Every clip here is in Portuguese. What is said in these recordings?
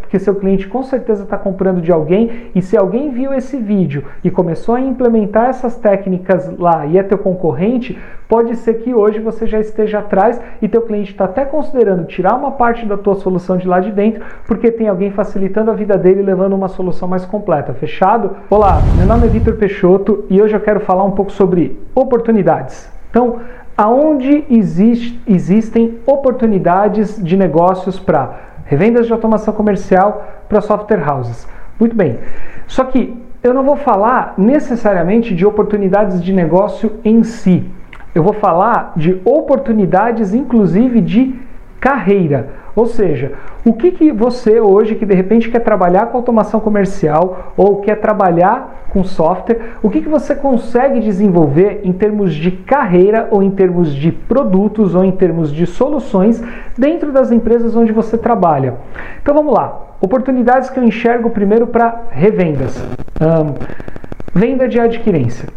Porque seu cliente com certeza está comprando de alguém e se alguém viu esse vídeo e começou a implementar essas técnicas lá e é teu concorrente, pode ser que hoje você já esteja atrás e teu cliente está até considerando tirar uma parte da tua solução de lá de dentro porque tem alguém facilitando a vida dele levando uma solução mais completa. Fechado? Olá, meu nome é Vitor Peixoto e hoje eu quero falar um pouco sobre oportunidades. Então, aonde existe, existem oportunidades de negócios para revendas de automação comercial para software houses. Muito bem. Só que eu não vou falar necessariamente de oportunidades de negócio em si. Eu vou falar de oportunidades, inclusive de carreira. Ou seja, o que, que você hoje que de repente quer trabalhar com automação comercial ou quer trabalhar com software, o que, que você consegue desenvolver em termos de carreira ou em termos de produtos ou em termos de soluções dentro das empresas onde você trabalha? Então vamos lá. Oportunidades que eu enxergo primeiro para revendas. Um, venda de adquirência.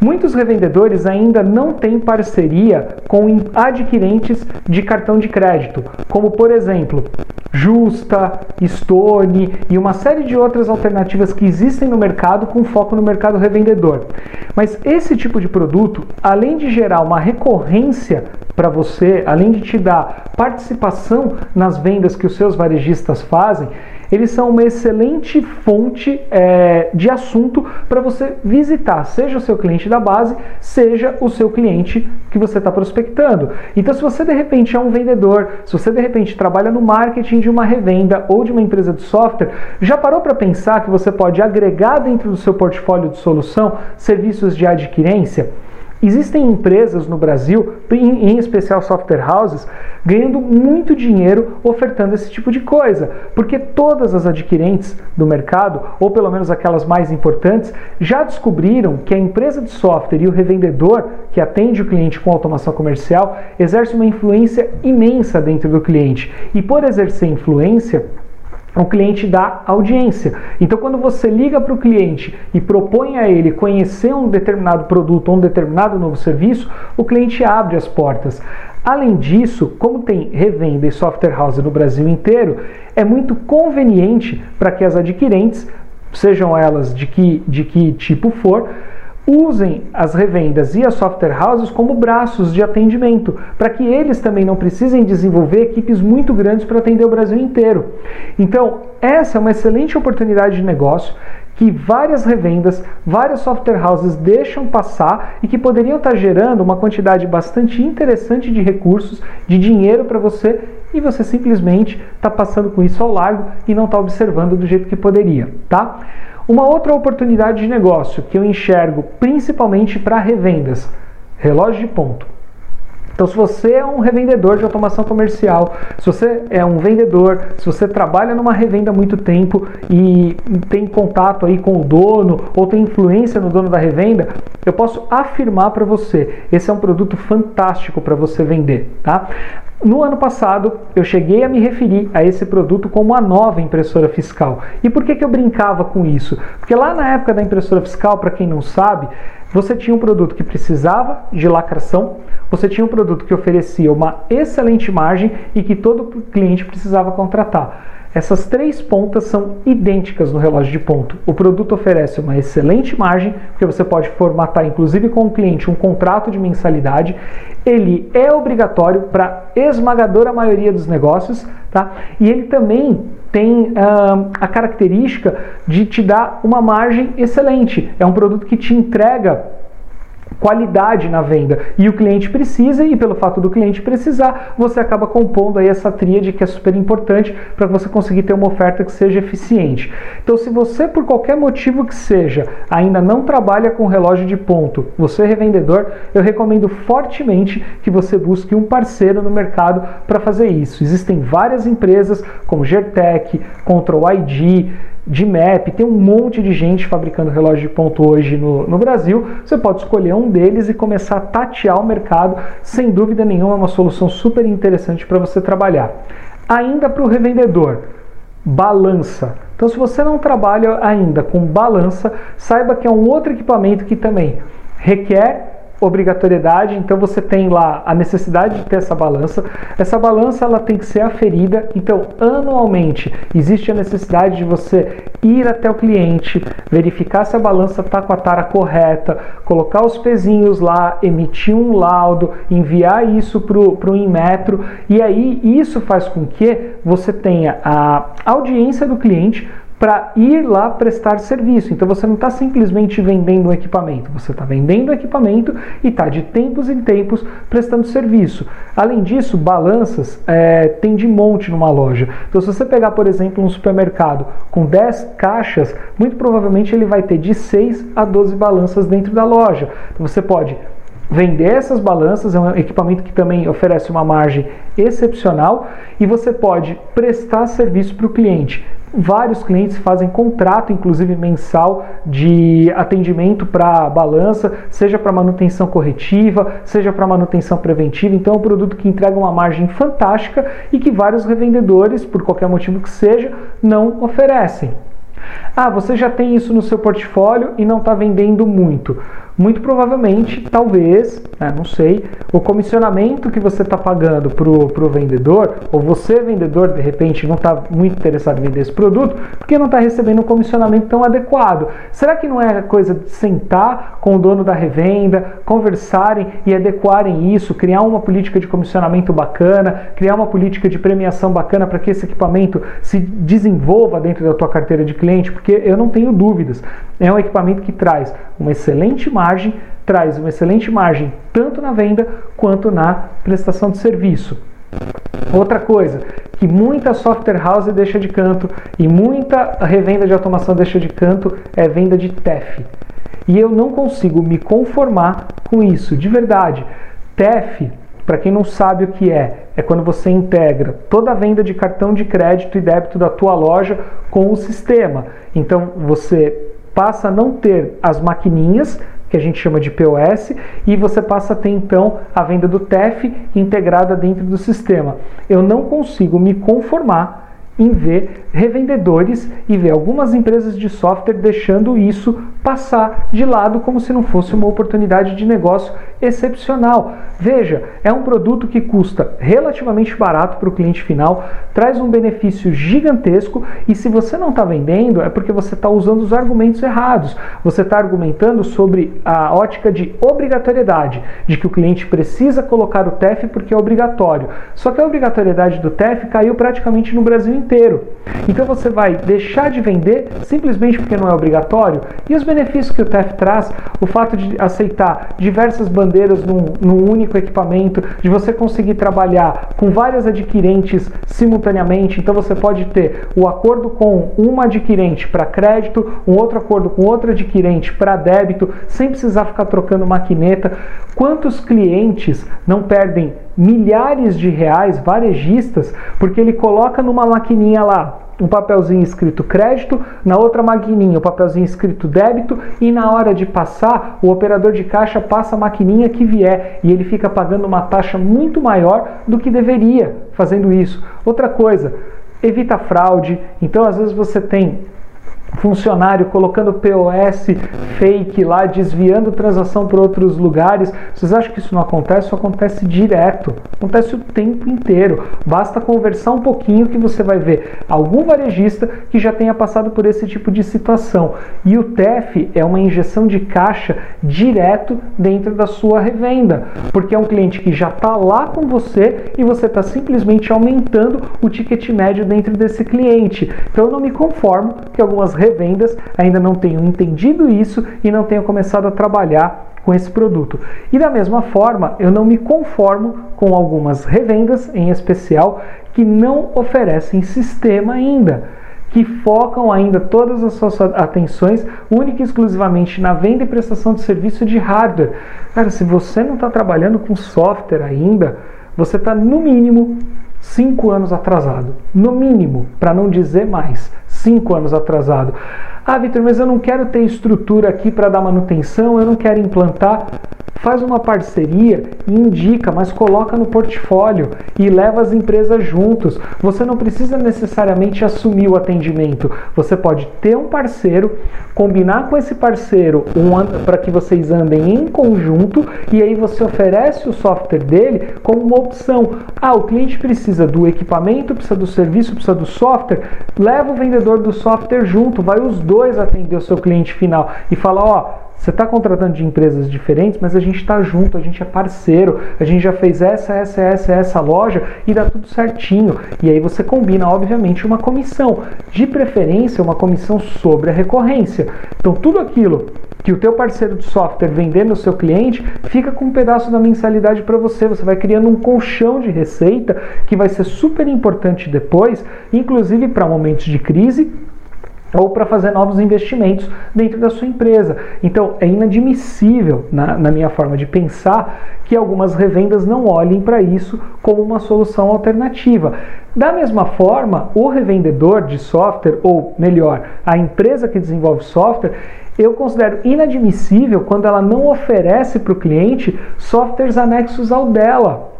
Muitos revendedores ainda não têm parceria com adquirentes de cartão de crédito, como por exemplo Justa, Stone e uma série de outras alternativas que existem no mercado com foco no mercado revendedor. Mas esse tipo de produto, além de gerar uma recorrência para você, além de te dar participação nas vendas que os seus varejistas fazem, eles são uma excelente fonte é, de assunto para você visitar, seja o seu cliente da base, seja o seu cliente que você está prospectando. Então, se você de repente é um vendedor, se você de repente trabalha no marketing de uma revenda ou de uma empresa de software, já parou para pensar que você pode agregar dentro do seu portfólio de solução serviços de adquirência? Existem empresas no Brasil, em especial software houses, ganhando muito dinheiro ofertando esse tipo de coisa, porque todas as adquirentes do mercado, ou pelo menos aquelas mais importantes, já descobriram que a empresa de software e o revendedor que atende o cliente com automação comercial exerce uma influência imensa dentro do cliente. E por exercer influência, o cliente dá audiência. Então, quando você liga para o cliente e propõe a ele conhecer um determinado produto ou um determinado novo serviço, o cliente abre as portas. Além disso, como tem revenda e software house no Brasil inteiro, é muito conveniente para que as adquirentes, sejam elas de que, de que tipo for, usem as revendas e as software houses como braços de atendimento, para que eles também não precisem desenvolver equipes muito grandes para atender o Brasil inteiro. Então, essa é uma excelente oportunidade de negócio que várias revendas, várias software houses deixam passar e que poderiam estar gerando uma quantidade bastante interessante de recursos, de dinheiro para você e você simplesmente está passando com isso ao largo e não está observando do jeito que poderia, tá? Uma outra oportunidade de negócio que eu enxergo principalmente para revendas, relógio de ponto. Então, se você é um revendedor de automação comercial, se você é um vendedor, se você trabalha numa revenda há muito tempo e tem contato aí com o dono ou tem influência no dono da revenda, eu posso afirmar para você, esse é um produto fantástico para você vender, tá? No ano passado, eu cheguei a me referir a esse produto como a nova impressora fiscal. E por que, que eu brincava com isso? Porque lá na época da impressora fiscal, para quem não sabe, você tinha um produto que precisava de lacração, você tinha um produto que oferecia uma excelente margem e que todo cliente precisava contratar. Essas três pontas são idênticas no relógio de ponto. O produto oferece uma excelente margem, porque você pode formatar, inclusive com o cliente, um contrato de mensalidade. Ele é obrigatório para esmagadora maioria dos negócios, tá? E ele também tem uh, a característica de te dar uma margem excelente. É um produto que te entrega qualidade na venda. E o cliente precisa, e pelo fato do cliente precisar, você acaba compondo aí essa tríade que é super importante para você conseguir ter uma oferta que seja eficiente. Então, se você, por qualquer motivo que seja, ainda não trabalha com relógio de ponto, você é revendedor, eu recomendo fortemente que você busque um parceiro no mercado para fazer isso. Existem várias empresas como Gertec, Control ID, de MAP, tem um monte de gente fabricando relógio de ponto hoje no, no Brasil. Você pode escolher um deles e começar a tatear o mercado. Sem dúvida nenhuma, é uma solução super interessante para você trabalhar. Ainda para o revendedor, balança. Então, se você não trabalha ainda com balança, saiba que é um outro equipamento que também requer obrigatoriedade, então você tem lá a necessidade de ter essa balança. Essa balança ela tem que ser aferida, então anualmente existe a necessidade de você ir até o cliente, verificar se a balança está com a tara correta, colocar os pezinhos lá, emitir um laudo, enviar isso para o Inmetro e aí isso faz com que você tenha a audiência do cliente para ir lá prestar serviço. Então você não está simplesmente vendendo um equipamento, você está vendendo equipamento e está de tempos em tempos prestando serviço. Além disso, balanças é, tem de monte numa loja. Então se você pegar, por exemplo, um supermercado com 10 caixas, muito provavelmente ele vai ter de 6 a 12 balanças dentro da loja. Então você pode vender essas balanças, é um equipamento que também oferece uma margem excepcional e você pode prestar serviço para o cliente. Vários clientes fazem contrato, inclusive mensal, de atendimento para balança, seja para manutenção corretiva, seja para manutenção preventiva. Então, é um produto que entrega uma margem fantástica e que vários revendedores, por qualquer motivo que seja, não oferecem. Ah, você já tem isso no seu portfólio e não está vendendo muito muito provavelmente, talvez, né, não sei, o comissionamento que você está pagando para o vendedor, ou você, vendedor, de repente não está muito interessado em vender esse produto, porque não está recebendo um comissionamento tão adequado. Será que não é coisa de sentar com o dono da revenda, conversarem e adequarem isso, criar uma política de comissionamento bacana, criar uma política de premiação bacana para que esse equipamento se desenvolva dentro da tua carteira de cliente? Porque eu não tenho dúvidas, é um equipamento que traz uma excelente margem margem, traz uma excelente margem tanto na venda quanto na prestação de serviço. Outra coisa que muita software house deixa de canto e muita revenda de automação deixa de canto é venda de TEF. E eu não consigo me conformar com isso, de verdade. TEF, para quem não sabe o que é, é quando você integra toda a venda de cartão de crédito e débito da tua loja com o sistema. Então você passa a não ter as maquininhas que a gente chama de POS, e você passa a ter então a venda do TEF integrada dentro do sistema. Eu não consigo me conformar em ver revendedores e ver algumas empresas de software deixando isso passar de lado como se não fosse uma oportunidade de negócio excepcional. Veja, é um produto que custa relativamente barato para o cliente final, traz um benefício gigantesco e se você não está vendendo é porque você está usando os argumentos errados. Você está argumentando sobre a ótica de obrigatoriedade, de que o cliente precisa colocar o TEF porque é obrigatório. Só que a obrigatoriedade do TEF caiu praticamente no Brasil inteiro. Então você vai deixar de vender simplesmente porque não é obrigatório? E os benefícios que o TEF traz, o fato de aceitar diversas bandeiras num, num único equipamento, de você conseguir trabalhar com várias adquirentes simultaneamente, então você pode ter o acordo com uma adquirente para crédito, um outro acordo com outra adquirente para débito, sem precisar ficar trocando maquineta. Quantos clientes não perdem milhares de reais, varejistas, porque ele coloca numa maquininha lá um papelzinho escrito crédito, na outra maquininha o um papelzinho escrito débito e na hora de passar, o operador de caixa passa a maquininha que vier e ele fica pagando uma taxa muito maior do que deveria fazendo isso. Outra coisa, evita fraude. Então, às vezes você tem funcionário colocando POS fake lá, desviando transação para outros lugares. Vocês acham que isso não acontece? Isso acontece direto, acontece o tempo inteiro. Basta conversar um pouquinho que você vai ver algum varejista que já tenha passado por esse tipo de situação. E o TEF é uma injeção de caixa direto dentro da sua revenda, porque é um cliente que já está lá com você e você está simplesmente aumentando o ticket médio dentro desse cliente. Então eu não me conformo que algumas revendas ainda não tenham entendido isso e não tenham começado a trabalhar com esse produto. E da mesma forma, eu não me conformo com algumas revendas, em especial, que não oferecem sistema ainda que focam ainda todas as suas atenções única e exclusivamente na venda e prestação de serviço de hardware. Cara, se você não está trabalhando com software ainda, você está no mínimo cinco anos atrasado. No mínimo, para não dizer mais cinco anos atrasado. Ah, Vitor, mas eu não quero ter estrutura aqui para dar manutenção, eu não quero implantar faz uma parceria e indica, mas coloca no portfólio e leva as empresas juntos. Você não precisa necessariamente assumir o atendimento. Você pode ter um parceiro, combinar com esse parceiro um, para que vocês andem em conjunto e aí você oferece o software dele como uma opção. Ah, o cliente precisa do equipamento, precisa do serviço, precisa do software. Leva o vendedor do software junto, vai os dois atender o seu cliente final e fala, ó, você está contratando de empresas diferentes, mas a gente está junto, a gente é parceiro, a gente já fez essa, essa, essa, essa loja e dá tudo certinho. E aí você combina, obviamente, uma comissão. De preferência, uma comissão sobre a recorrência. Então, tudo aquilo que o teu parceiro de software vender no seu cliente, fica com um pedaço da mensalidade para você. Você vai criando um colchão de receita que vai ser super importante depois, inclusive para momentos de crise ou para fazer novos investimentos dentro da sua empresa. Então é inadmissível, na, na, minha forma de pensar, que algumas revendas não olhem para isso como uma solução alternativa. Da mesma forma, o revendedor de software, ou melhor, a empresa que desenvolve software, eu considero inadmissível quando ela não oferece para o cliente softwares anexos ao dela.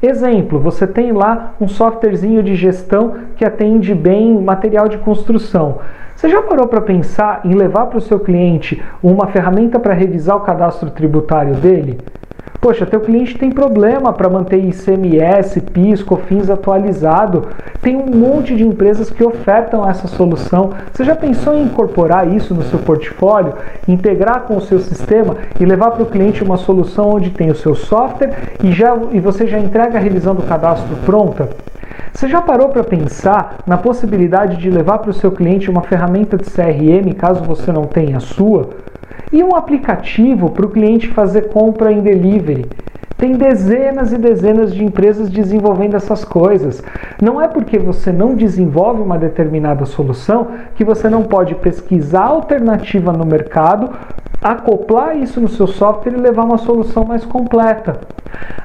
Exemplo, você tem lá um softwarezinho de gestão que atende bem material de construção. Você já parou para pensar em levar para o seu cliente uma ferramenta para revisar o cadastro tributário dele? Poxa, teu cliente tem problema para manter ICMS, PIS, COFINS atualizado. Tem um monte de empresas que ofertam essa solução. Você já pensou em incorporar isso no seu portfólio, integrar com o seu sistema e levar para o cliente uma solução onde tem o seu software e, já, e você já entrega a revisão do cadastro pronta? Você já parou para pensar na possibilidade de levar para o seu cliente uma ferramenta de CRM, caso você não tenha a sua? E um aplicativo para o cliente fazer compra em delivery? Tem dezenas e dezenas de empresas desenvolvendo essas coisas. Não é porque você não desenvolve uma determinada solução que você não pode pesquisar alternativa no mercado, acoplar isso no seu software e levar uma solução mais completa.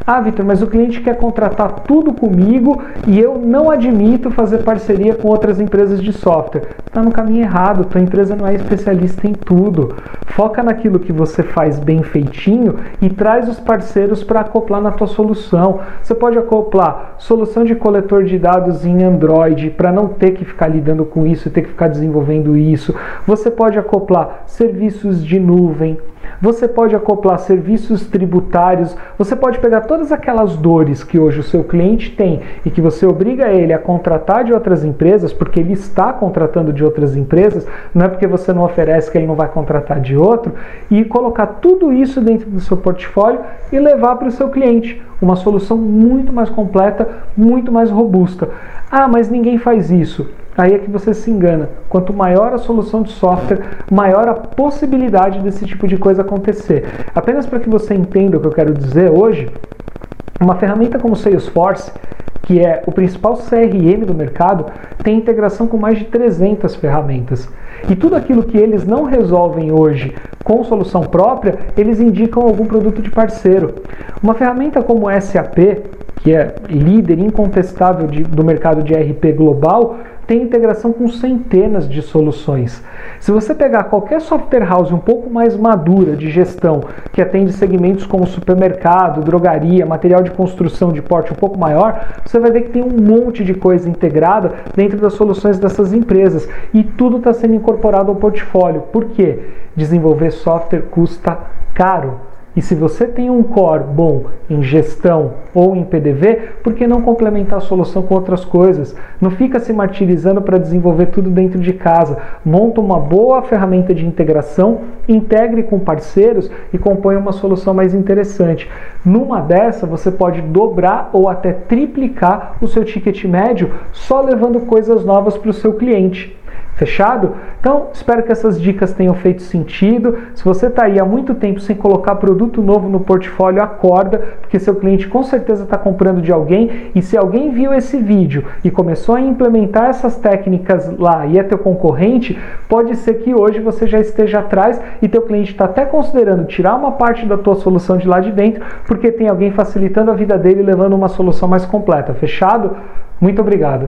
Ah, Vitor, mas o cliente quer contratar tudo comigo e eu não admito fazer parceria com outras empresas de software. Está no caminho errado, tua empresa não é especialista em tudo. Foca naquilo que você faz bem feitinho e traz os parceiros para acoplar na tua solução. Você pode acoplar solução de coletor de dados em Android para não ter que ficar lidando com isso, ter que ficar desenvolvendo isso. Você pode acoplar serviços de nuvem, você pode acoplar serviços tributários, você pode pegar todas aquelas dores que hoje o seu cliente tem e que você obriga ele a contratar de outras empresas, porque ele está contratando de outras empresas, não é porque você não oferece que ele não vai contratar de outro, e colocar tudo isso dentro do seu portfólio e levar para o seu cliente uma solução muito mais completa, muito mais robusta. Ah, mas ninguém faz isso. Aí é que você se engana. Quanto maior a solução de software, maior a possibilidade desse tipo de coisa acontecer. Apenas para que você entenda o que eu quero dizer hoje, uma ferramenta como Salesforce, que é o principal CRM do mercado, tem integração com mais de 300 ferramentas. E tudo aquilo que eles não resolvem hoje com solução própria, eles indicam algum produto de parceiro. Uma ferramenta como SAP, que é líder incontestável de, do mercado de RP global, tem integração com centenas de soluções. Se você pegar qualquer software house um pouco mais madura de gestão, que atende segmentos como supermercado, drogaria, material de construção de porte um pouco maior, você vai ver que tem um monte de coisa integrada dentro das soluções dessas empresas e tudo está sendo incorporado ao portfólio. Por quê? Desenvolver software custa caro. E se você tem um core bom em gestão ou em PDV, por que não complementar a solução com outras coisas? Não fica se martirizando para desenvolver tudo dentro de casa. Monta uma boa ferramenta de integração, integre com parceiros e compõe uma solução mais interessante. Numa dessa, você pode dobrar ou até triplicar o seu ticket médio só levando coisas novas para o seu cliente. Fechado? Então, espero que essas dicas tenham feito sentido. Se você está aí há muito tempo sem colocar produto novo no portfólio, acorda, porque seu cliente com certeza está comprando de alguém. E se alguém viu esse vídeo e começou a implementar essas técnicas lá e é teu concorrente, pode ser que hoje você já esteja atrás e teu cliente está até considerando tirar uma parte da tua solução de lá de dentro, porque tem alguém facilitando a vida dele levando uma solução mais completa. Fechado? Muito obrigado.